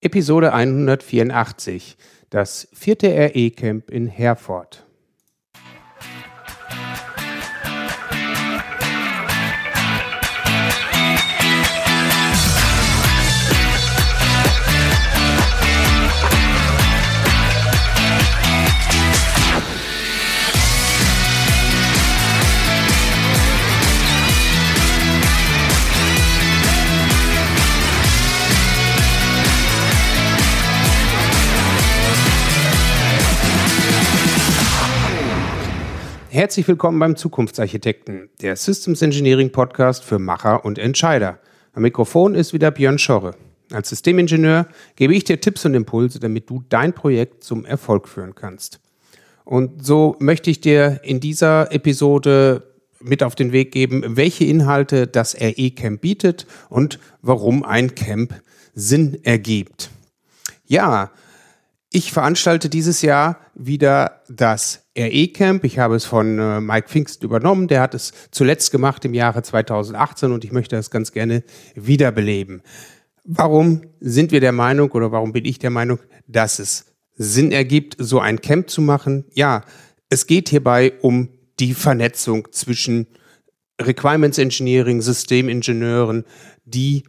Episode 184, das vierte RE-Camp in Herford. Herzlich willkommen beim Zukunftsarchitekten, der Systems Engineering Podcast für Macher und Entscheider. Am Mikrofon ist wieder Björn Schorre. Als Systemingenieur gebe ich dir Tipps und Impulse, damit du dein Projekt zum Erfolg führen kannst. Und so möchte ich dir in dieser Episode mit auf den Weg geben, welche Inhalte das RE-Camp bietet und warum ein Camp Sinn ergibt. Ja, ich veranstalte dieses Jahr wieder das RE-Camp. Ich habe es von äh, Mike Pfingst übernommen. Der hat es zuletzt gemacht im Jahre 2018 und ich möchte das ganz gerne wiederbeleben. Warum sind wir der Meinung oder warum bin ich der Meinung, dass es Sinn ergibt, so ein Camp zu machen? Ja, es geht hierbei um die Vernetzung zwischen Requirements Engineering, Systemingenieuren, die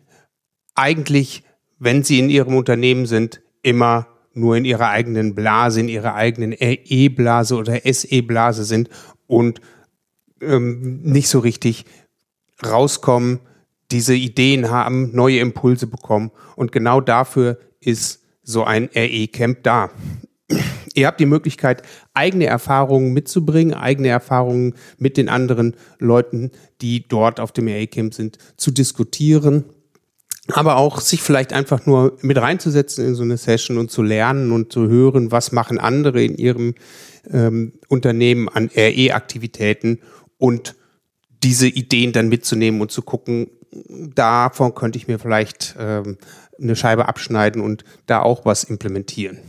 eigentlich, wenn sie in ihrem Unternehmen sind, immer nur in ihrer eigenen Blase, in ihrer eigenen E-Blase oder SE-Blase sind und ähm, nicht so richtig rauskommen, diese Ideen haben, neue Impulse bekommen. Und genau dafür ist so ein RE-Camp da. Ihr habt die Möglichkeit, eigene Erfahrungen mitzubringen, eigene Erfahrungen mit den anderen Leuten, die dort auf dem RE-Camp sind, zu diskutieren aber auch sich vielleicht einfach nur mit reinzusetzen in so eine Session und zu lernen und zu hören, was machen andere in ihrem ähm, Unternehmen an RE-Aktivitäten und diese Ideen dann mitzunehmen und zu gucken, davon könnte ich mir vielleicht ähm, eine Scheibe abschneiden und da auch was implementieren.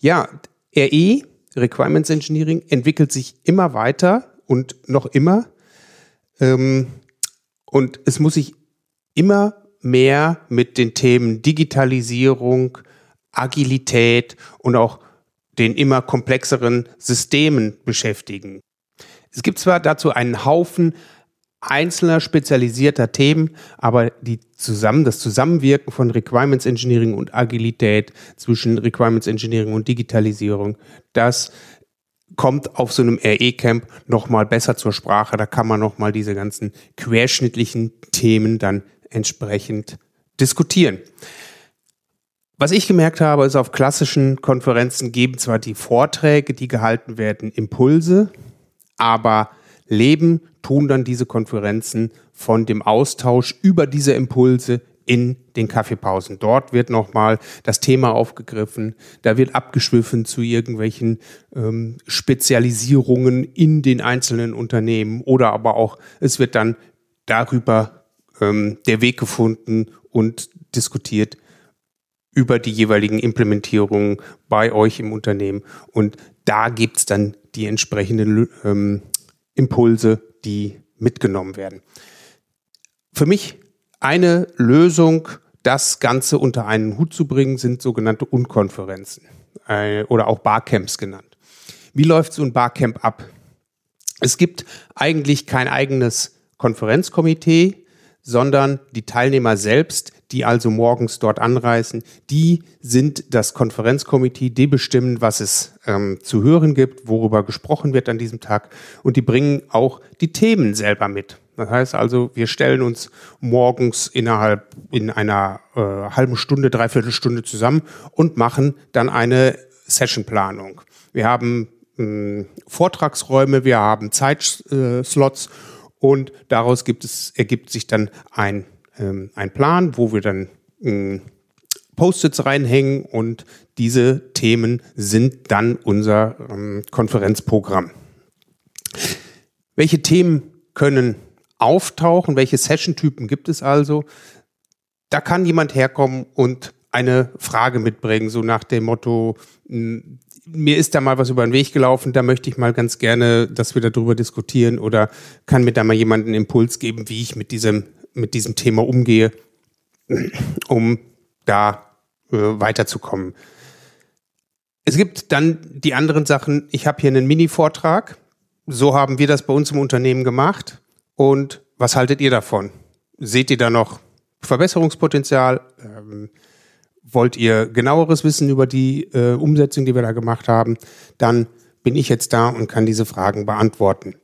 Ja, RE, Requirements Engineering, entwickelt sich immer weiter und noch immer. Ähm, und es muss sich immer mehr mit den Themen Digitalisierung, Agilität und auch den immer komplexeren Systemen beschäftigen. Es gibt zwar dazu einen Haufen einzelner spezialisierter Themen, aber die zusammen, das Zusammenwirken von Requirements Engineering und Agilität zwischen Requirements Engineering und Digitalisierung, das kommt auf so einem RE-Camp nochmal besser zur Sprache. Da kann man nochmal diese ganzen querschnittlichen Themen dann entsprechend diskutieren. Was ich gemerkt habe, ist, auf klassischen Konferenzen geben zwar die Vorträge, die gehalten werden, Impulse, aber leben tun dann diese Konferenzen von dem Austausch über diese Impulse in den Kaffeepausen. Dort wird nochmal das Thema aufgegriffen, da wird abgeschwiffen zu irgendwelchen ähm, Spezialisierungen in den einzelnen Unternehmen oder aber auch es wird dann darüber ähm, der Weg gefunden und diskutiert über die jeweiligen Implementierungen bei euch im Unternehmen. Und da gibt's dann die entsprechenden ähm, Impulse, die mitgenommen werden. Für mich eine Lösung, das Ganze unter einen Hut zu bringen, sind sogenannte Unkonferenzen äh, oder auch Barcamps genannt. Wie läuft so ein Barcamp ab? Es gibt eigentlich kein eigenes Konferenzkomitee, sondern die Teilnehmer selbst, die also morgens dort anreisen, die sind das Konferenzkomitee, die bestimmen, was es ähm, zu hören gibt, worüber gesprochen wird an diesem Tag und die bringen auch die Themen selber mit. Das heißt also, wir stellen uns morgens innerhalb in einer äh, halben Stunde, dreiviertel Stunde zusammen und machen dann eine Sessionplanung. Wir haben äh, Vortragsräume, wir haben Zeitslots äh, und daraus gibt es, ergibt sich dann ein, ähm, ein Plan, wo wir dann ähm, Post-its reinhängen und diese Themen sind dann unser ähm, Konferenzprogramm. Welche Themen können auftauchen? Welche Session-Typen gibt es also? Da kann jemand herkommen und eine Frage mitbringen, so nach dem Motto, mir ist da mal was über den Weg gelaufen, da möchte ich mal ganz gerne, dass wir darüber diskutieren oder kann mir da mal jemand einen Impuls geben, wie ich mit diesem, mit diesem Thema umgehe, um da äh, weiterzukommen. Es gibt dann die anderen Sachen. Ich habe hier einen Mini-Vortrag. So haben wir das bei uns im Unternehmen gemacht. Und was haltet ihr davon? Seht ihr da noch Verbesserungspotenzial? Ähm, wollt ihr genaueres wissen über die äh, Umsetzung, die wir da gemacht haben? Dann bin ich jetzt da und kann diese Fragen beantworten.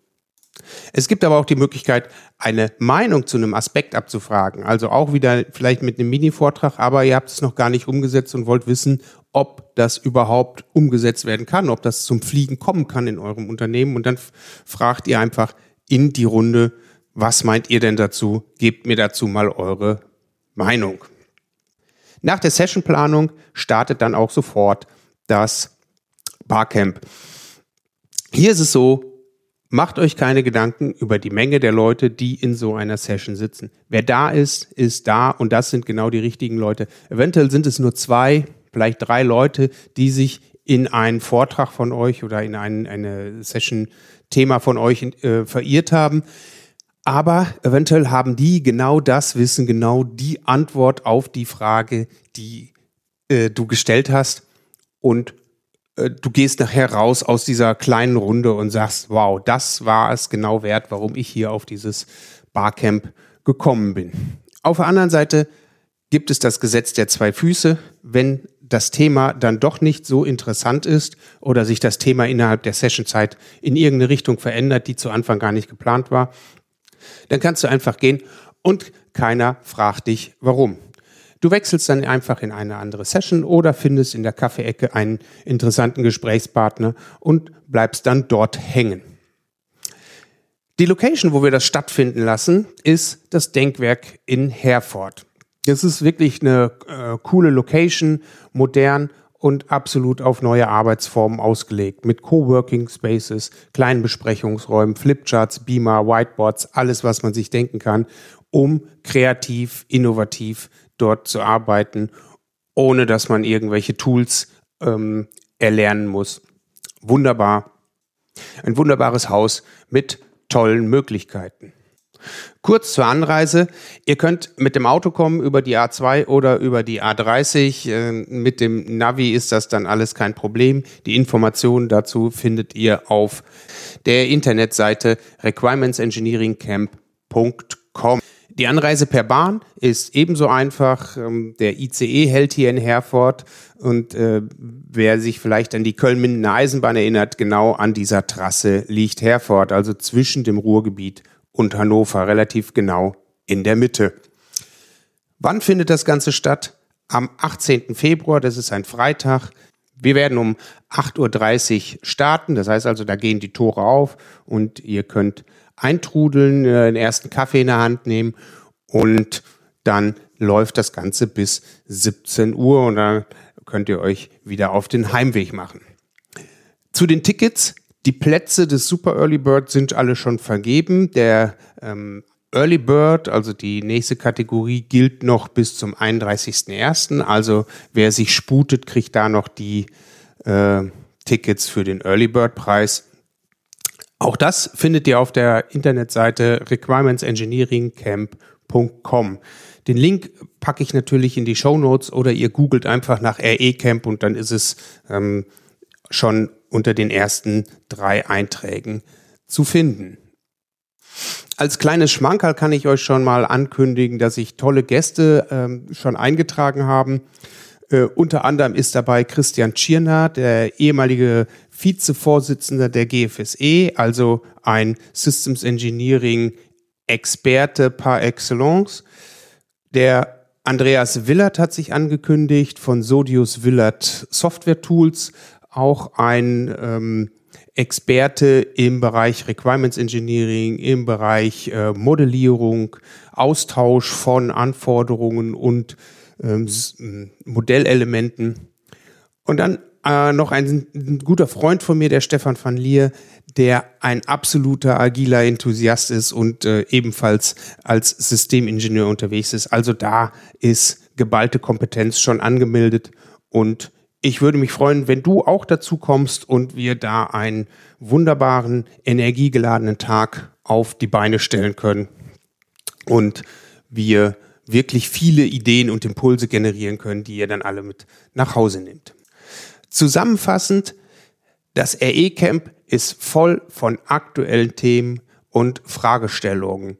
Es gibt aber auch die Möglichkeit, eine Meinung zu einem Aspekt abzufragen. Also auch wieder vielleicht mit einem Mini-Vortrag, aber ihr habt es noch gar nicht umgesetzt und wollt wissen, ob das überhaupt umgesetzt werden kann, ob das zum Fliegen kommen kann in eurem Unternehmen. Und dann fragt ihr einfach in die Runde, was meint ihr denn dazu? Gebt mir dazu mal eure Meinung. Nach der Sessionplanung startet dann auch sofort das Barcamp. Hier ist es so, Macht euch keine Gedanken über die Menge der Leute, die in so einer Session sitzen. Wer da ist, ist da und das sind genau die richtigen Leute. Eventuell sind es nur zwei, vielleicht drei Leute, die sich in einen Vortrag von euch oder in ein, eine Session-Thema von euch äh, verirrt haben. Aber eventuell haben die genau das Wissen, genau die Antwort auf die Frage, die äh, du gestellt hast und äh, du gehst nachher raus aus dieser kleinen Runde und sagst, wow, das war es genau wert, warum ich hier auf dieses Barcamp gekommen bin. Auf der anderen Seite gibt es das Gesetz der zwei Füße. Wenn das Thema dann doch nicht so interessant ist oder sich das Thema innerhalb der Sessionzeit in irgendeine Richtung verändert, die zu Anfang gar nicht geplant war, dann kannst du einfach gehen und keiner fragt dich, warum. Du wechselst dann einfach in eine andere Session oder findest in der Kaffeeecke einen interessanten Gesprächspartner und bleibst dann dort hängen. Die Location, wo wir das stattfinden lassen, ist das Denkwerk in Herford. Das ist wirklich eine äh, coole Location, modern und absolut auf neue Arbeitsformen ausgelegt. Mit Coworking Spaces, kleinen Besprechungsräumen, Flipcharts, Beamer, Whiteboards, alles, was man sich denken kann, um kreativ, innovativ dort zu arbeiten, ohne dass man irgendwelche Tools ähm, erlernen muss. Wunderbar. Ein wunderbares Haus mit tollen Möglichkeiten. Kurz zur Anreise. Ihr könnt mit dem Auto kommen über die A2 oder über die A30. Äh, mit dem Navi ist das dann alles kein Problem. Die Informationen dazu findet ihr auf der Internetseite requirementsengineeringcamp.com. Die Anreise per Bahn ist ebenso einfach. Ähm, der ICE hält hier in Herford und äh, wer sich vielleicht an die Köln-Mindener Eisenbahn erinnert, genau an dieser Trasse liegt Herford, also zwischen dem Ruhrgebiet und Hannover, relativ genau in der Mitte. Wann findet das Ganze statt? Am 18. Februar, das ist ein Freitag. Wir werden um 8.30 Uhr starten, das heißt also, da gehen die Tore auf und ihr könnt eintrudeln, äh, den ersten Kaffee in der Hand nehmen und dann läuft das Ganze bis 17 Uhr und dann könnt ihr euch wieder auf den Heimweg machen. Zu den Tickets. Die Plätze des Super Early Bird sind alle schon vergeben. Der ähm, Early Bird, also die nächste Kategorie, gilt noch bis zum 31.01. Also wer sich sputet, kriegt da noch die äh, Tickets für den Early Bird Preis. Auch das findet ihr auf der Internetseite requirementsengineeringcamp.com. Den Link packe ich natürlich in die Show Notes oder ihr googelt einfach nach RE Camp und dann ist es ähm, schon unter den ersten drei Einträgen zu finden. Als kleines Schmankerl kann ich euch schon mal ankündigen, dass sich tolle Gäste ähm, schon eingetragen haben. Äh, unter anderem ist dabei Christian Tschirner, der ehemalige Vizevorsitzender der GFSE, also ein Systems Engineering Experte par excellence. Der Andreas Willert hat sich angekündigt von Sodius Willert Software Tools, auch ein ähm, Experte im Bereich Requirements Engineering, im Bereich äh, Modellierung, Austausch von Anforderungen und ähm, Modellelementen. Und dann äh, noch ein, ein, guter Freund von mir, der Stefan van Lier, der ein absoluter agiler Enthusiast ist und äh, ebenfalls als Systemingenieur unterwegs ist. Also da ist geballte Kompetenz schon angemeldet und ich würde mich freuen, wenn du auch dazu kommst und wir da einen wunderbaren, energiegeladenen Tag auf die Beine stellen können und wir wirklich viele Ideen und Impulse generieren können, die ihr dann alle mit nach Hause nehmt. Zusammenfassend, das RE-Camp ist voll von aktuellen Themen und Fragestellungen.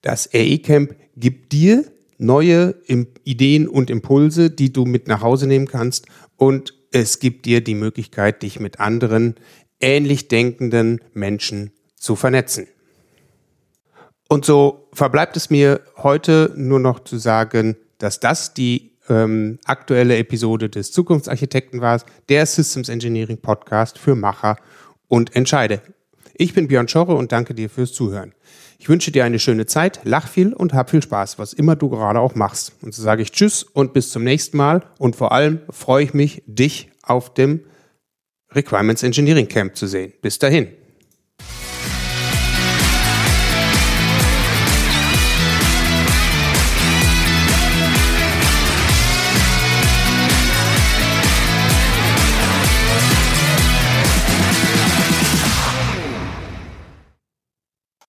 Das RE-Camp gibt dir neue Ideen und Impulse, die du mit nach Hause nehmen kannst und es gibt dir die Möglichkeit, dich mit anderen ähnlich denkenden Menschen zu vernetzen. Und so verbleibt es mir heute nur noch zu sagen, dass das die ähm, aktuelle Episode des Zukunftsarchitekten war, der Systems Engineering Podcast für Macher und Entscheide. Ich bin Björn Schorre und danke dir fürs Zuhören. Ich wünsche dir eine schöne Zeit, lach viel und hab viel Spaß, was immer du gerade auch machst. Und so sage ich Tschüss und bis zum nächsten Mal und vor allem freue ich mich, dich auf dem Requirements Engineering Camp zu sehen. Bis dahin.